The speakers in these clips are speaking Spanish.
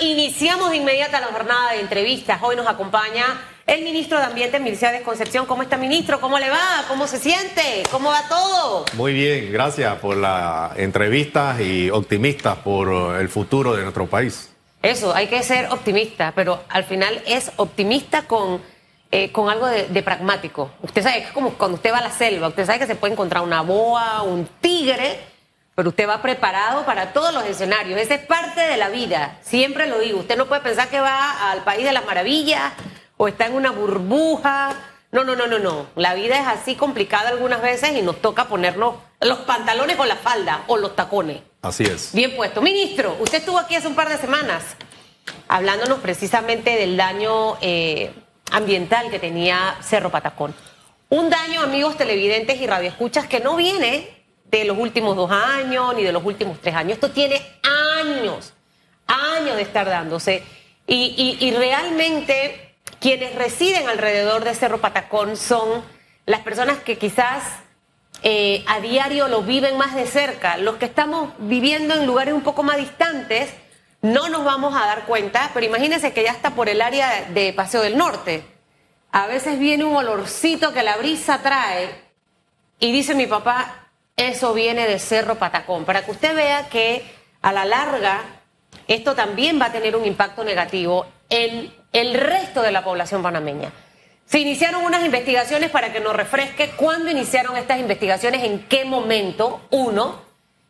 Iniciamos de inmediata la jornada de entrevistas. Hoy nos acompaña el ministro de Ambiente, Mercedes Concepción. ¿Cómo está, ministro? ¿Cómo le va? ¿Cómo se siente? ¿Cómo va todo? Muy bien, gracias por la entrevista y optimistas por el futuro de nuestro país. Eso, hay que ser optimista, pero al final es optimista con, eh, con algo de, de pragmático. Usted sabe que es como cuando usted va a la selva, usted sabe que se puede encontrar una boa, un tigre pero usted va preparado para todos los escenarios. Esa es parte de la vida, siempre lo digo. Usted no puede pensar que va al país de las maravillas o está en una burbuja. No, no, no, no, no. La vida es así complicada algunas veces y nos toca ponernos los pantalones o la falda o los tacones. Así es. Bien puesto. Ministro, usted estuvo aquí hace un par de semanas hablándonos precisamente del daño eh, ambiental que tenía Cerro Patacón. Un daño, amigos televidentes y radioescuchas, que no viene de los últimos dos años ni de los últimos tres años. Esto tiene años, años de estar dándose. Y, realmente quienes residen alrededor de Cerro Patacón son las personas que quizás eh, a diario lo viven más de cerca. Los que estamos viviendo en lugares un poco más distantes no nos vamos a dar cuenta, pero imagínense que ya está por el área de Paseo del Norte. A veces viene un olorcito que la brisa trae y dice mi papá, eso viene de Cerro Patacón, para que usted vea que a la larga esto también va a tener un impacto negativo en el resto de la población panameña. Se iniciaron unas investigaciones para que nos refresque cuándo iniciaron estas investigaciones, en qué momento, uno,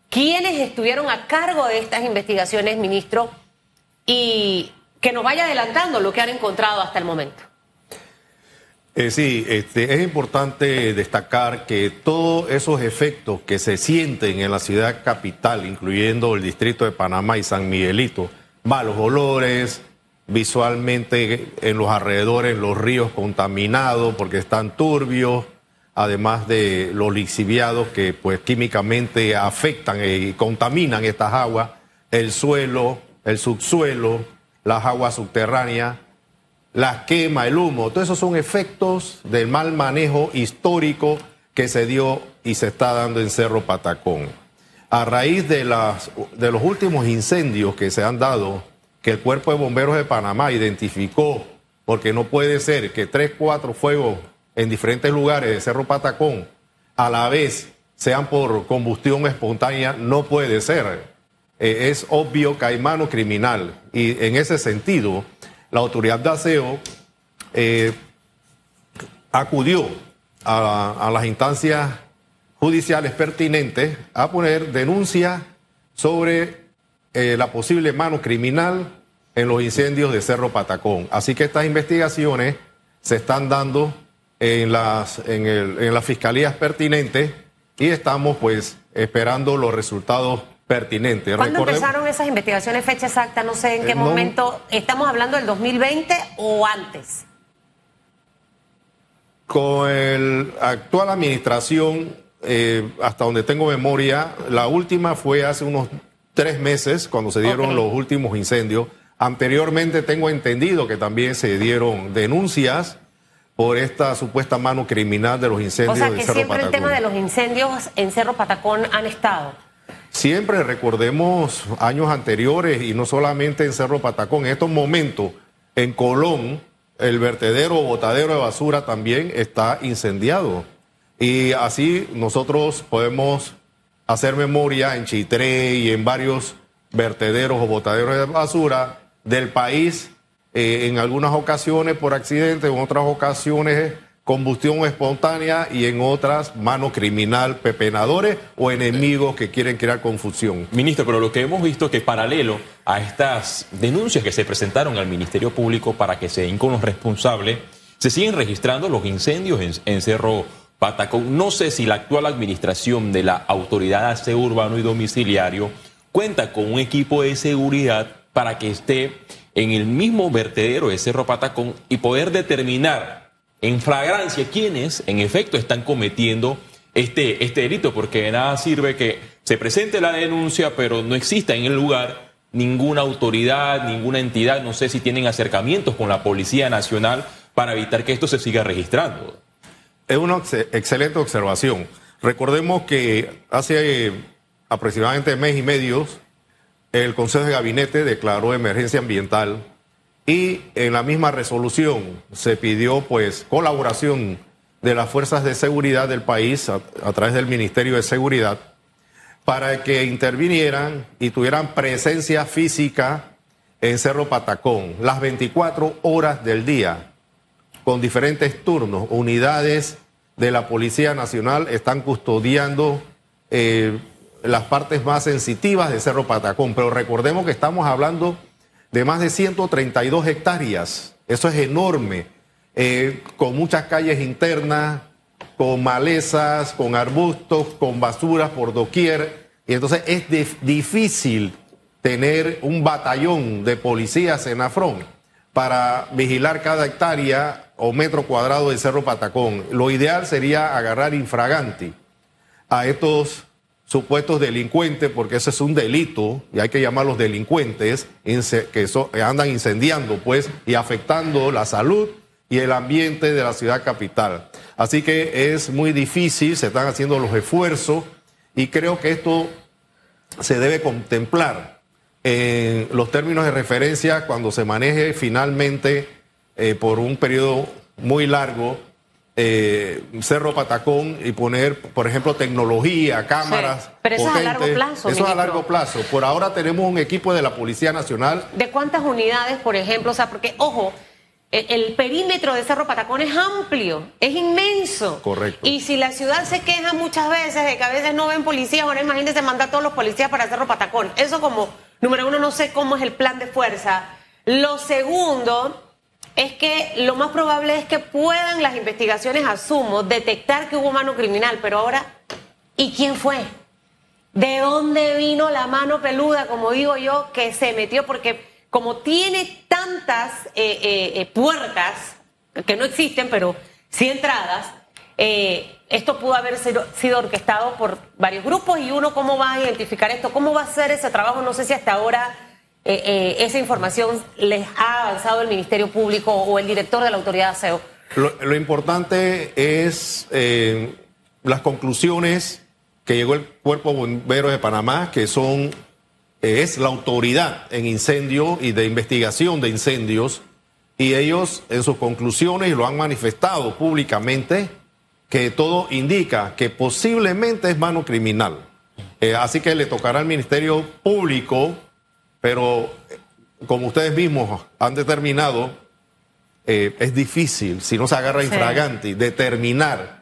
quiénes estuvieron a cargo de estas investigaciones, ministro, y que nos vaya adelantando lo que han encontrado hasta el momento. Eh, sí, este, es importante destacar que todos esos efectos que se sienten en la ciudad capital, incluyendo el distrito de Panamá y San Miguelito, malos olores, visualmente en los alrededores los ríos contaminados porque están turbios, además de los lixiviados que pues químicamente afectan y contaminan estas aguas, el suelo, el subsuelo, las aguas subterráneas la quema, el humo, todos esos son efectos del mal manejo histórico que se dio y se está dando en Cerro Patacón. A raíz de, las, de los últimos incendios que se han dado, que el Cuerpo de Bomberos de Panamá identificó, porque no puede ser que tres, cuatro fuegos en diferentes lugares de Cerro Patacón a la vez sean por combustión espontánea, no puede ser. Eh, es obvio que hay mano criminal y en ese sentido la autoridad de aseo eh, acudió a, las instancias judiciales pertinentes a poner denuncia sobre eh, la posible mano criminal en los incendios de Cerro Patacón. Así que estas investigaciones se están dando en las, en, en las fiscalías pertinentes y estamos pues esperando los resultados pertinente. ¿Cuándo empezaron esas investigaciones? Fecha exacta, no sé en qué eh, momento. ¿Estamos hablando del 2020 o antes? Con la actual administración, eh, hasta donde tengo memoria, la última fue hace unos tres meses, cuando se dieron los últimos incendios. Anteriormente tengo entendido que también se dieron denuncias por esta supuesta mano criminal de los incendios o sea, que siempre el tema de los incendios en Cerro Patacón han estado. Siempre recordemos años anteriores y no solamente en Cerro Patacón, en estos momentos en Colón el vertedero o botadero de basura también está incendiado. Y así nosotros podemos hacer memoria en Chitré y en varios vertederos o botaderos de basura del país, eh, en algunas ocasiones por accidente, en otras ocasiones combustión espontánea y en otras mano criminal, pepenadores o enemigos que quieren crear confusión. Ministro, pero lo que hemos visto es que paralelo a estas denuncias que se presentaron al Ministerio Público para que se den con los responsables, se siguen registrando los incendios en, Cerro Patacón. No sé si la actual administración de la Autoridad de Aseo Urbano y Domiciliario cuenta con un equipo de seguridad para que esté en el mismo vertedero de Cerro Patacón y poder determinar en flagrancia quiénes en efecto están cometiendo este, este delito, porque de nada sirve que se presente la denuncia, pero no exista en el lugar ninguna autoridad, ninguna entidad, no sé si tienen acercamientos con la Policía Nacional para evitar que esto se siga registrando. Es una excelente observación. Recordemos que hace aproximadamente mes y medio el Consejo de Gabinete declaró emergencia ambiental y en la misma resolución se pidió pues colaboración de las fuerzas de seguridad del país a, través del Ministerio de Seguridad para que intervinieran y tuvieran presencia física en Cerro Patacón las 24 horas del día con diferentes turnos. Unidades de la Policía Nacional están custodiando eh, las partes más sensitivas de Cerro Patacón, pero recordemos que estamos hablando de más de 132 hectáreas. Eso es enorme, eh, con muchas calles internas, con malezas, con arbustos, con basuras por doquier. Y entonces es difícil tener un batallón de policías en Afrón para vigilar cada hectárea o metro cuadrado de Cerro Patacón. Lo ideal sería agarrar infraganti a estos supuestos delincuentes, porque ese es un delito, y hay que llamarlos delincuentes, que andan incendiando, pues, y afectando la salud y el ambiente de la ciudad capital. Así que es muy difícil, se están haciendo los esfuerzos, y creo que esto se debe contemplar en los términos de referencia cuando se maneje finalmente eh, por un periodo muy largo eh, Cerro Patacón y poner, por ejemplo, tecnología, cámaras. pero eso es a largo plazo. Eso es a largo plazo. Por ahora tenemos un equipo de la Policía Nacional. ¿De cuántas unidades, por ejemplo? O sea, porque, ojo, e, el perímetro de Cerro Patacón es amplio, es inmenso. Correcto. Y si la ciudad se queja muchas veces de que a veces no ven policías, ahora imagínense mandar a todos los policías para Cerro Patacón. Eso como, número uno, no sé cómo es el plan de fuerza. Lo segundo es que lo más probable es que puedan las investigaciones, asumo, detectar que hubo mano criminal, pero ahora, ¿y quién fue? ¿De dónde vino la mano peluda, como digo yo, que se metió? Porque como tiene tantas eh, eh, eh, puertas, que no existen, pero sí entradas, esto pudo haber sido, sido, orquestado por varios grupos y uno cómo va a identificar esto, cómo va a hacer ese trabajo, no sé si hasta ahora eh, eh, esa información les ha avanzado el Ministerio Público o el director de la autoridad de aseo? Lo, importante es eh, las conclusiones que llegó el Cuerpo Bombero de Panamá, que son es la autoridad en incendio y de investigación de incendios, y ellos en sus conclusiones lo han manifestado públicamente, que todo indica que posiblemente es mano criminal. así que le tocará al Ministerio Público pero como ustedes mismos han determinado, eh, es difícil, si no se agarra infraganti, determinar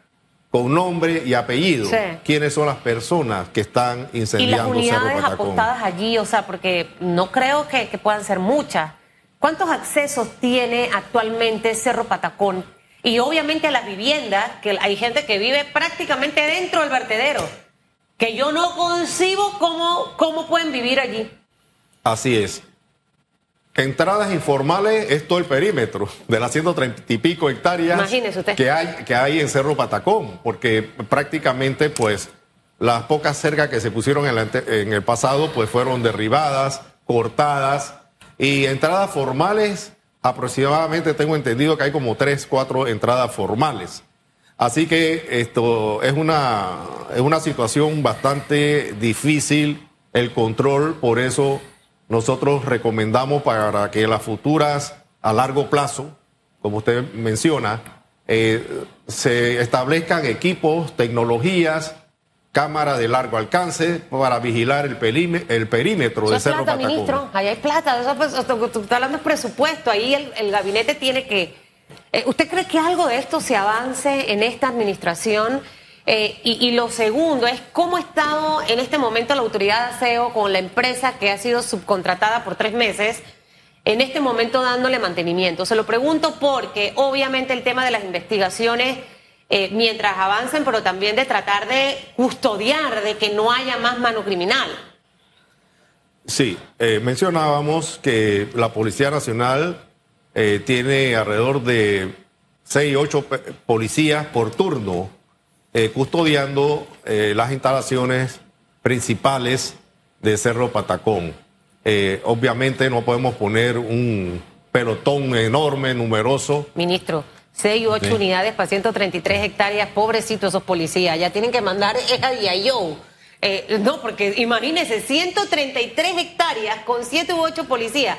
con nombre y apellido quiénes son las personas que están incendiando y las unidades apostadas allí, o sea, porque no creo que, que puedan ser muchas. ¿Cuántos accesos tiene actualmente Cerro Patacón? Y obviamente a las viviendas, que hay gente que vive prácticamente dentro del vertedero, que yo no concibo cómo, cómo pueden vivir allí. Así es. Entradas informales es todo el perímetro de las 130 y pico hectáreas Que, hay, que hay en Cerro Patacón, porque prácticamente pues las pocas cercas que se pusieron en, en el pasado pues fueron derribadas, cortadas y entradas formales aproximadamente tengo entendido que hay como tres, cuatro entradas formales. Así que esto es una, es una situación bastante difícil el control, por eso nosotros recomendamos para que las futuras a largo plazo, como usted menciona, eh, se establezcan equipos, tecnologías, cámaras de largo alcance para vigilar el, el perímetro de Cerro plata, ministro, ahí hay plata, eso, pues, hablando de presupuesto, ahí el, gabinete tiene que... Eh, ¿Usted cree que algo de esto se avance en esta administración? Eh, y, lo segundo es cómo ha estado en este momento la autoridad de aseo con la empresa que ha sido subcontratada por tres meses, en este momento dándole mantenimiento. Se lo pregunto porque obviamente el tema de las investigaciones, eh, mientras avancen, pero también de tratar de custodiar, de que no haya más mano criminal. Sí, eh, mencionábamos que la Policía Nacional tiene alrededor de seis, ocho policías por turno eh, custodiando eh, las instalaciones principales de Cerro Patacón. Eh, obviamente no podemos poner un pelotón enorme, numeroso. Ministro, 6 u 8 unidades para 133 hectáreas, pobrecitos esos policías, ya tienen que mandar a yo Eh, no, porque imagínense, 133 hectáreas con 7 u 8 policías.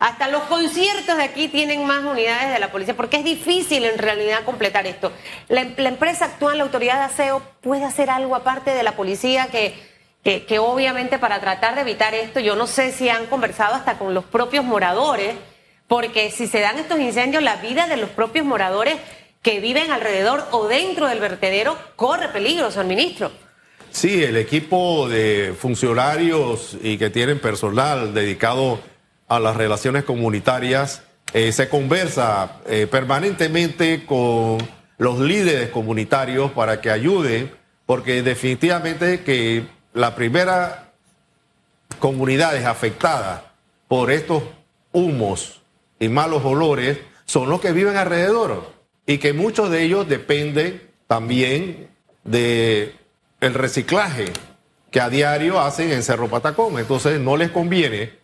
Hasta los conciertos de aquí tienen más unidades de la policía, porque es difícil en realidad completar esto. La, la empresa actual, la autoridad de aseo, puede hacer algo aparte de la policía que, que, que obviamente para tratar de evitar esto, yo no sé si han conversado hasta con los propios moradores, porque si se dan estos incendios, la vida de los propios moradores que viven alrededor o dentro del vertedero corre peligro, señor ministro. Sí, el equipo de funcionarios y que tienen personal dedicado a las relaciones comunitarias eh, se conversa eh, permanentemente con los líderes comunitarios para que ayuden, porque definitivamente que la primera comunidades afectadas por estos humos y malos olores son los que viven alrededor y que muchos de ellos dependen también de el reciclaje que a diario hacen en Cerro Patacón. Entonces no les conviene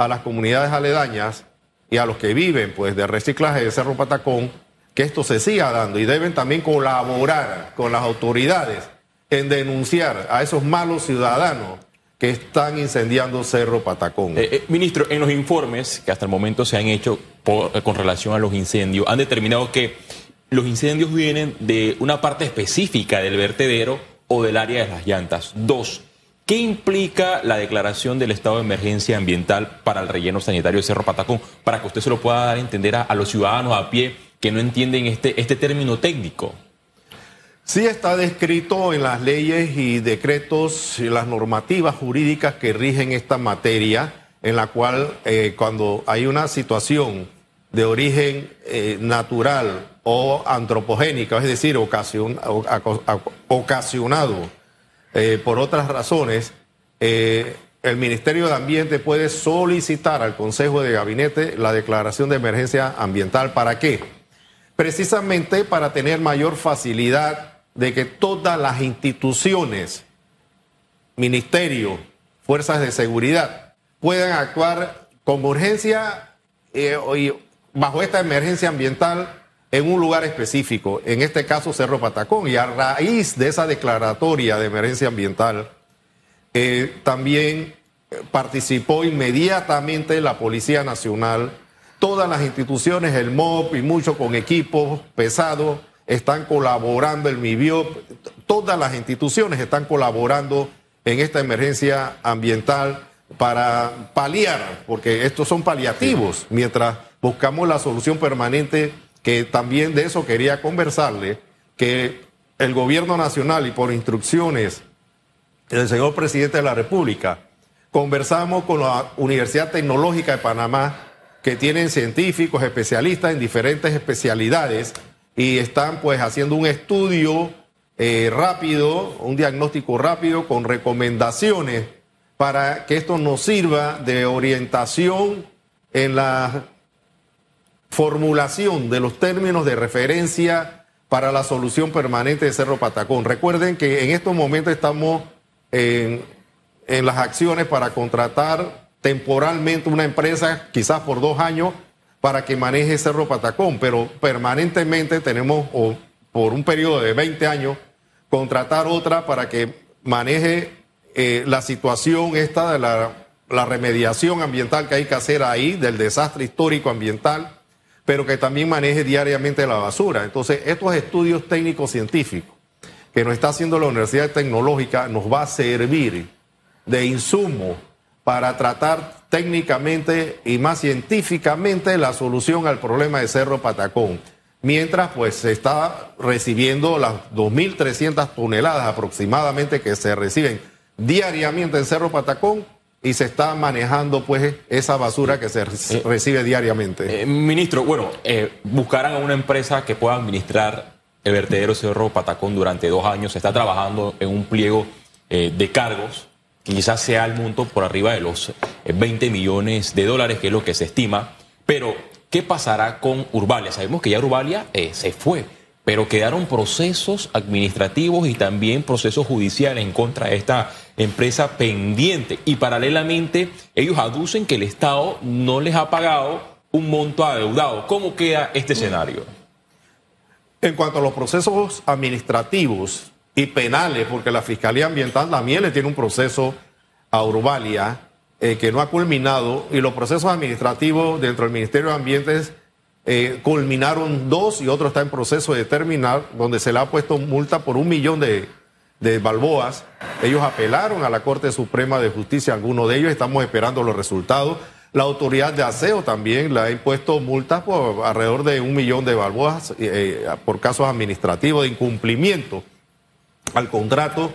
a las comunidades aledañas y a los que viven pues de reciclaje de Cerro Patacón que esto se siga dando y deben también colaborar con las autoridades en denunciar a esos malos ciudadanos que están incendiando Cerro Patacón. Eh, eh, ministro, en los informes que hasta el momento se han hecho eh, con relación a los incendios, han determinado que los incendios vienen de una parte específica del vertedero o del área de las llantas. Dos, ¿qué implica la declaración del estado de emergencia ambiental para el relleno sanitario de Cerro Patacón? Para que usted se lo pueda dar a entender a, los ciudadanos a pie que no entienden este, este término técnico. Sí está descrito en las leyes y decretos y las normativas jurídicas que rigen esta materia, en la cual eh, cuando hay una situación de origen eh, natural o antropogénica, es decir, ocasionado eh, por otras razones, eh, el Ministerio de Ambiente puede solicitar al Consejo de Gabinete la declaración de emergencia ambiental. ¿Para qué? precisamente para tener mayor facilidad de que todas las instituciones, ministerios, fuerzas de seguridad, puedan actuar con urgencia eh, bajo esta emergencia ambiental en un lugar específico, en este caso Cerro Patacón, y a raíz de esa declaratoria de emergencia ambiental, eh, también participó inmediatamente la Policía Nacional, todas las instituciones, el MOP y mucho con equipos pesados están colaborando, el MIBIOP, todas las instituciones están colaborando en esta emergencia ambiental para paliar, porque estos son paliativos, mientras buscamos la solución permanente, que también de eso quería conversarle, que el gobierno nacional y por instrucciones el señor presidente de la República, conversamos con la Universidad Tecnológica de Panamá, que tienen científicos, especialistas en diferentes especialidades y están pues haciendo un estudio eh, rápido, un diagnóstico rápido con recomendaciones para que esto nos sirva de orientación en la formulación de los términos de referencia para la solución permanente de Cerro Patacón. Recuerden que en estos momentos estamos en, las acciones para contratar temporalmente una empresa, quizás por dos años, para que maneje Cerro Patacón, pero permanentemente tenemos, o por un periodo de 20 años, contratar otra para que maneje eh, la situación esta de la, la remediación ambiental que hay que hacer ahí, del desastre histórico ambiental, pero que también maneje diariamente la basura. Entonces, estos estudios técnicos científicos que nos está haciendo la Universidad Tecnológica nos va a servir de insumo para tratar técnicamente y más científicamente la solución al problema de Cerro Patacón. Mientras pues se está recibiendo las 2.300 toneladas aproximadamente que se reciben diariamente en Cerro Patacón y se está manejando pues esa basura que se re- recibe diariamente. Eh, ministro, bueno, eh, buscarán a una empresa que pueda administrar el vertedero Cerro Patacón durante dos años. Se está trabajando en un pliego eh, de cargos que quizás sea el monto por arriba de los eh, 20 millones de dólares, que es lo que se estima. Pero, ¿qué pasará con Urbalia? Sabemos que ya Urbalia eh, se fue, pero quedaron procesos administrativos y también procesos judiciales en contra de esta empresa pendiente. Y paralelamente, ellos aducen que el Estado no les ha pagado un monto adeudado. ¿Cómo queda este escenario? En cuanto a los procesos administrativos, y penales, porque la Fiscalía Ambiental también le tiene un proceso a Urbalia eh, que no ha culminado y los procesos administrativos dentro del Ministerio de Ambientes eh, culminaron dos y otro está en proceso de terminar, donde se le ha puesto multa por un millón de, de balboas. Ellos apelaron a la Corte Suprema de Justicia, algunos de ellos, estamos esperando los resultados. La autoridad de aseo también le ha impuesto multas por alrededor de un millón de balboas eh, por casos administrativos de incumplimiento al contrato.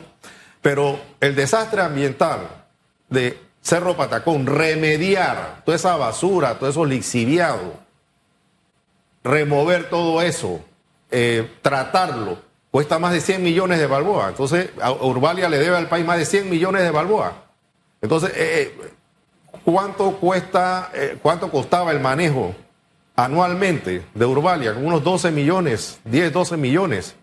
Pero el desastre ambiental de Cerro Patacón, remediar toda esa basura, todo eso lixiviado, remover todo eso, eh, tratarlo, cuesta más de 100 millones de balboa. Entonces, Urbalia le debe al país más de 100 millones de balboa. Entonces, eh, eh, ¿cuánto cuesta, cuánto costaba el manejo anualmente de Urbalia? Unos 12 millones, 10, 12 millones.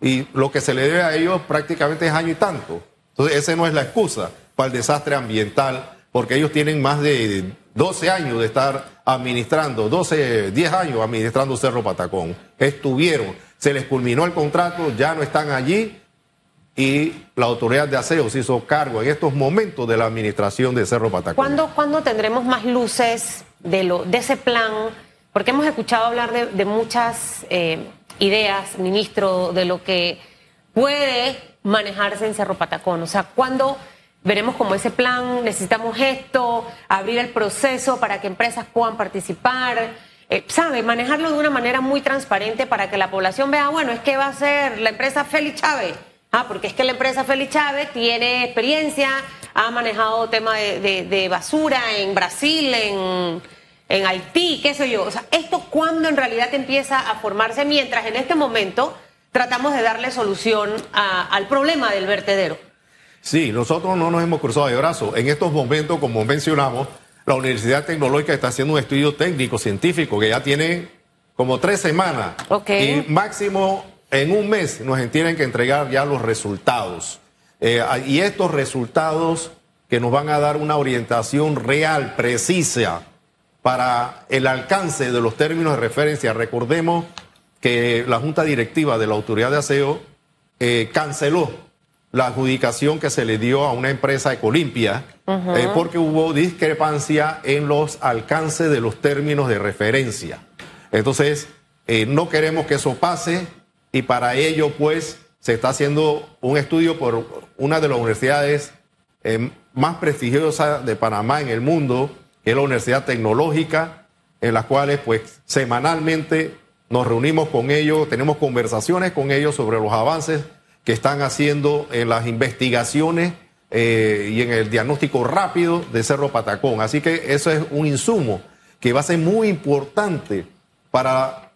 Y lo que se le debe a ellos prácticamente es año y tanto. Entonces, esa no es la excusa para el desastre ambiental, porque ellos tienen más de 12 años de estar administrando, 12, 10 años administrando Cerro Patacón. Estuvieron, se les culminó el contrato, ya no están allí y la autoridad de aseo se hizo cargo en estos momentos de la administración de Cerro Patacón. ¿Cuándo, ¿cuándo tendremos más luces de, lo, de ese plan? Porque hemos escuchado hablar de, muchas eh, ideas, ministro, de lo que puede manejarse en Cerro Patacón. O sea, ¿cuándo veremos como ese plan, necesitamos esto, abrir el proceso para que empresas puedan participar, eh, ¿sabe? Manejarlo de una manera muy transparente para que la población vea, bueno, es que va a ser la empresa Félix Chávez. Ah, porque es que la empresa Félix Chávez tiene experiencia, ha manejado tema de, basura en Brasil, en, en, Haití, qué sé yo. O sea, ¿esto cuándo en realidad empieza a formarse mientras en este momento tratamos de darle solución al problema del vertedero? Sí, nosotros no nos hemos cruzado de brazos. En estos momentos, como mencionamos, la Universidad Tecnológica está haciendo un estudio técnico, científico, que ya tiene como tres semanas. Y máximo en un mes nos tienen que entregar ya los resultados. Eh, y estos resultados que nos van a dar una orientación real, precisa, para el alcance de los términos de referencia. Recordemos que la Junta Directiva de la Autoridad de Aseo eh, canceló la adjudicación que se le dio a una empresa Ecolimpia, eh, porque hubo discrepancia en los alcances de los términos de referencia. Entonces, eh, no queremos que eso pase y para ello, pues, se está haciendo un estudio por una de las universidades eh, más prestigiosas de Panamá en el mundo, que es la Universidad Tecnológica, en las cuales, pues, semanalmente nos reunimos con ellos, tenemos conversaciones con ellos sobre los avances que están haciendo en las investigaciones eh, y en el diagnóstico rápido de Cerro Patacón. Así que eso es un insumo que va a ser muy importante para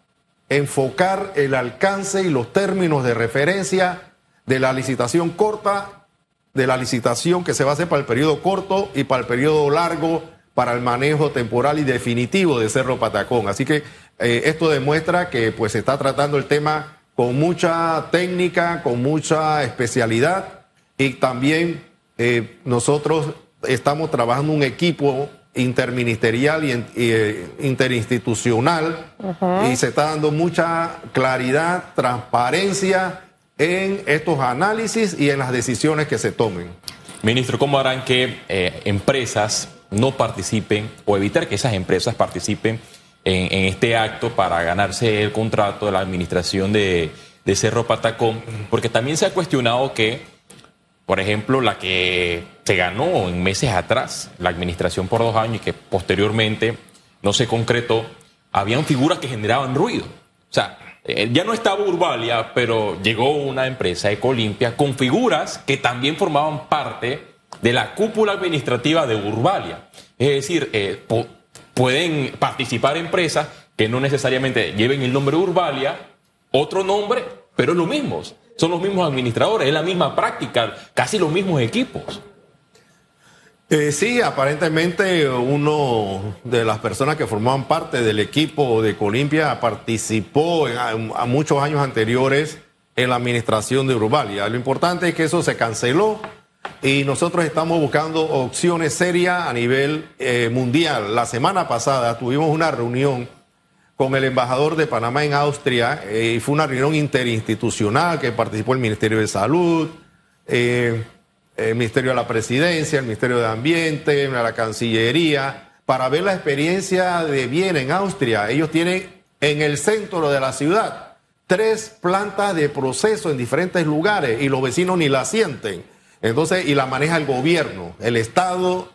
enfocar el alcance y los términos de referencia de la licitación corta, de la licitación que se va a hacer para el periodo corto y para el periodo largo, para el manejo temporal y definitivo de Cerro Patacón. Así que eh, esto demuestra que pues se está tratando el tema con mucha técnica, con mucha especialidad. Y también eh, nosotros estamos trabajando un equipo interministerial y, eh, interinstitucional. Y se está dando mucha claridad, transparencia en estos análisis y en las decisiones que se tomen. Ministro, ¿cómo harán que eh, empresas no participen o evitar que esas empresas participen en, este acto para ganarse el contrato de la administración de, Cerro Patacón, porque también se ha cuestionado que, por ejemplo, la que se ganó en meses atrás, la administración por dos años y que posteriormente no se concretó, habían figuras que generaban ruido. O sea, eh, ya no estaba Urbalia, pero llegó una empresa Ecolimpia con figuras que también formaban parte de la cúpula administrativa de Urbalia. Es decir, eh, pueden participar empresas que no necesariamente lleven el nombre Urbalia, otro nombre, pero es lo mismo. Son los mismos administradores, es la misma práctica, casi los mismos equipos. Eh, sí, aparentemente uno de las personas que formaban parte del equipo de Colimpia participó a muchos años anteriores en la administración de Urbalia. Lo importante es que eso se canceló y nosotros estamos buscando opciones serias a nivel eh, mundial. La semana pasada tuvimos una reunión con el embajador de Panamá en Austria eh, y fue una reunión interinstitucional que participó el Ministerio de Salud, eh, el Ministerio de la Presidencia, el Ministerio de Ambiente, la Cancillería, para ver la experiencia de bien en Austria. Ellos tienen en el centro de la ciudad tres plantas de proceso en diferentes lugares y los vecinos ni la sienten. Entonces, y la maneja el gobierno, el Estado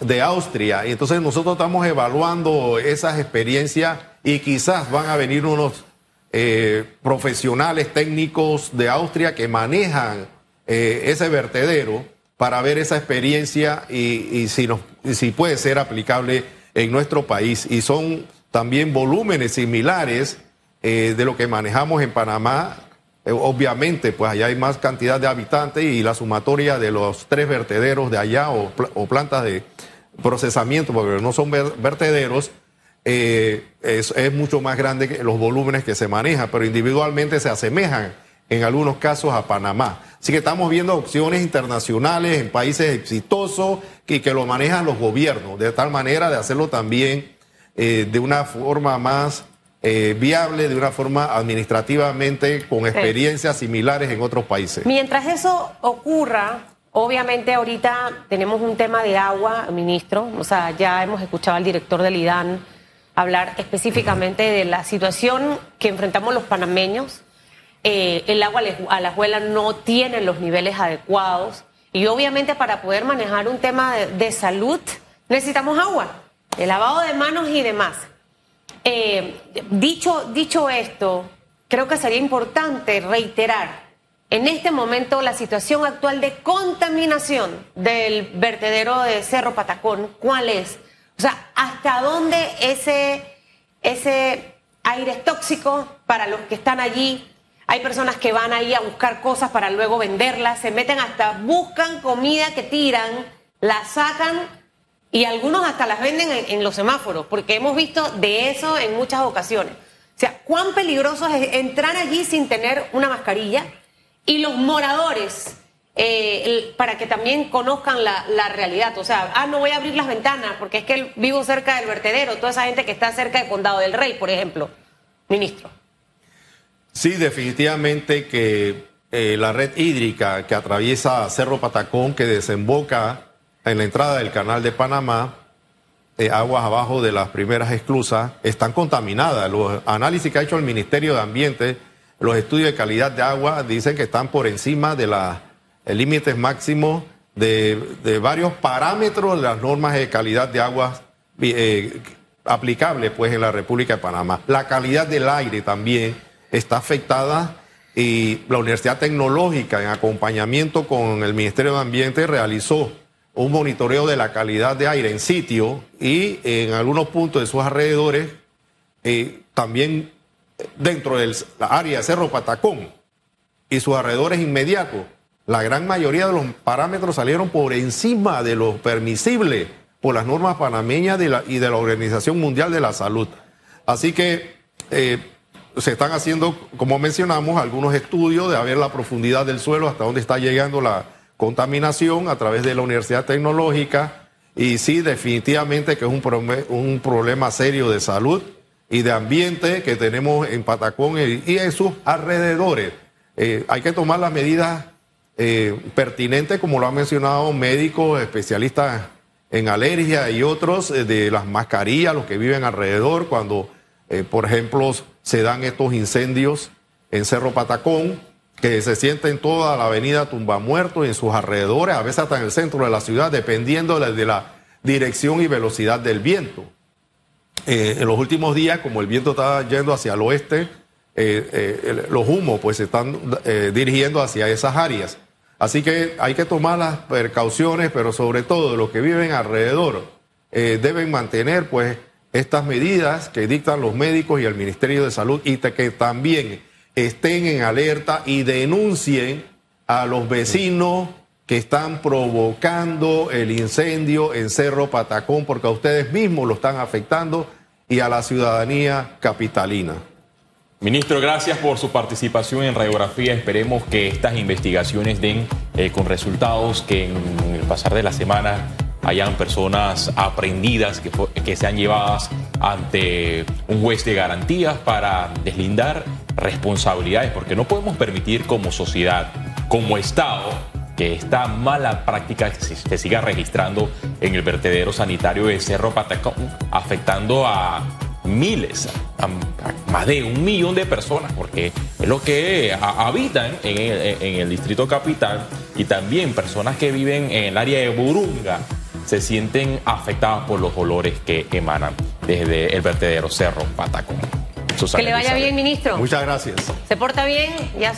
de Austria. Y entonces nosotros estamos evaluando esas experiencias y quizás van a venir unos eh, profesionales técnicos de Austria que manejan eh, ese vertedero para ver esa experiencia y, si, puede ser aplicable en nuestro país. Y son también volúmenes similares eh, de lo que manejamos en Panamá. Obviamente, pues allá hay más cantidad de habitantes y la sumatoria de los tres vertederos de allá o, plantas de procesamiento, porque no son vertederos, eh, es, mucho más grande que los volúmenes que se manejan, pero individualmente se asemejan en algunos casos a Panamá. Así que estamos viendo opciones internacionales en países exitosos y que lo manejan los gobiernos, de tal manera de hacerlo también eh, de una forma más eh, viable, de una forma administrativamente con experiencias similares en otros países. Mientras eso ocurra, Obviamente ahorita tenemos un tema de agua, ministro, o sea, ya hemos escuchado al director del IDAN hablar específicamente de la situación que enfrentamos los panameños. Eh, el agua a la escuela no tiene los niveles adecuados y obviamente para poder manejar un tema de, salud necesitamos agua, el lavado de manos y demás. Eh, dicho, dicho esto, creo que sería importante reiterar en este momento la situación actual de contaminación del vertedero de Cerro Patacón, ¿cuál es? O sea, ¿hasta dónde ese, ese aire es tóxico para los que están allí? Hay personas que van ahí a buscar cosas para luego venderlas, se meten hasta, buscan comida que tiran, la sacan y algunos hasta las venden en, los semáforos, porque hemos visto de eso en muchas ocasiones. O sea, ¿cuán peligroso es entrar allí sin tener una mascarilla? y los moradores, eh, para que también conozcan la, realidad. O sea, ah, no voy a abrir las ventanas porque es que vivo cerca del vertedero, toda esa gente que está cerca del Condado del Rey, por ejemplo. Ministro. Sí, definitivamente que eh, la red hídrica que atraviesa Cerro Patacón, que desemboca en la entrada del canal de Panamá, eh, aguas abajo de las primeras esclusas, están contaminadas. Los análisis que ha hecho el Ministerio de Ambiente los estudios de calidad de agua dicen que están por encima de los límites máximos de, varios parámetros de las normas de calidad de agua eh, aplicables pues, en la República de Panamá. La calidad del aire también está afectada y la Universidad Tecnológica, en acompañamiento con el Ministerio de Ambiente, realizó un monitoreo de la calidad de aire en sitio y en algunos puntos de sus alrededores eh, también dentro del área de Cerro Patacón y sus alrededores inmediatos, la gran mayoría de los parámetros salieron por encima de lo permisible por las normas panameñas y de la Organización Mundial de la Salud. Así que eh, se están haciendo, como mencionamos, algunos estudios de ver la profundidad del suelo, hasta dónde está llegando la contaminación a través de la Universidad Tecnológica. Y sí, definitivamente que es un, un problema serio de salud y de ambiente que tenemos en Patacón y en sus alrededores. Eh, hay que tomar las medidas eh, pertinentes, como lo han mencionado médicos, especialistas en alergia y otros, eh, de las mascarillas, los que viven alrededor, cuando, por ejemplo, se dan estos incendios en Cerro Patacón, que se sienten en toda la avenida Tumbamuerto y en sus alrededores, a veces hasta en el centro de la ciudad, dependiendo de la dirección y velocidad del viento. Eh, en los últimos días, como el viento está yendo hacia el oeste, eh, eh, los humos pues se están dirigiendo hacia esas áreas. Así que hay que tomar las precauciones, pero sobre todo los que viven alrededor deben mantener pues estas medidas que dictan los médicos y el Ministerio de Salud y que también estén en alerta y denuncien a los vecinos que están provocando el incendio en Cerro Patacón, porque a ustedes mismos lo están afectando y a la ciudadanía capitalina. Ministro, gracias por su participación en Radiografía. Esperemos que estas investigaciones den eh, con resultados que en el pasar de la semana hayan personas aprendidas que, que sean llevadas ante un juez de garantías para deslindar responsabilidades, porque no podemos permitir como sociedad, como Estado, que esta mala práctica se siga registrando en el vertedero sanitario de Cerro Patacón, afectando a miles, a, más de un millón de personas, porque es lo que habitan en el, en el distrito capital y también personas que viven en el área de Burunga se sienten afectadas por los olores que emanan desde el vertedero Cerro Patacón. Que le vaya bien, ministro. Muchas gracias. Se porta bien, ya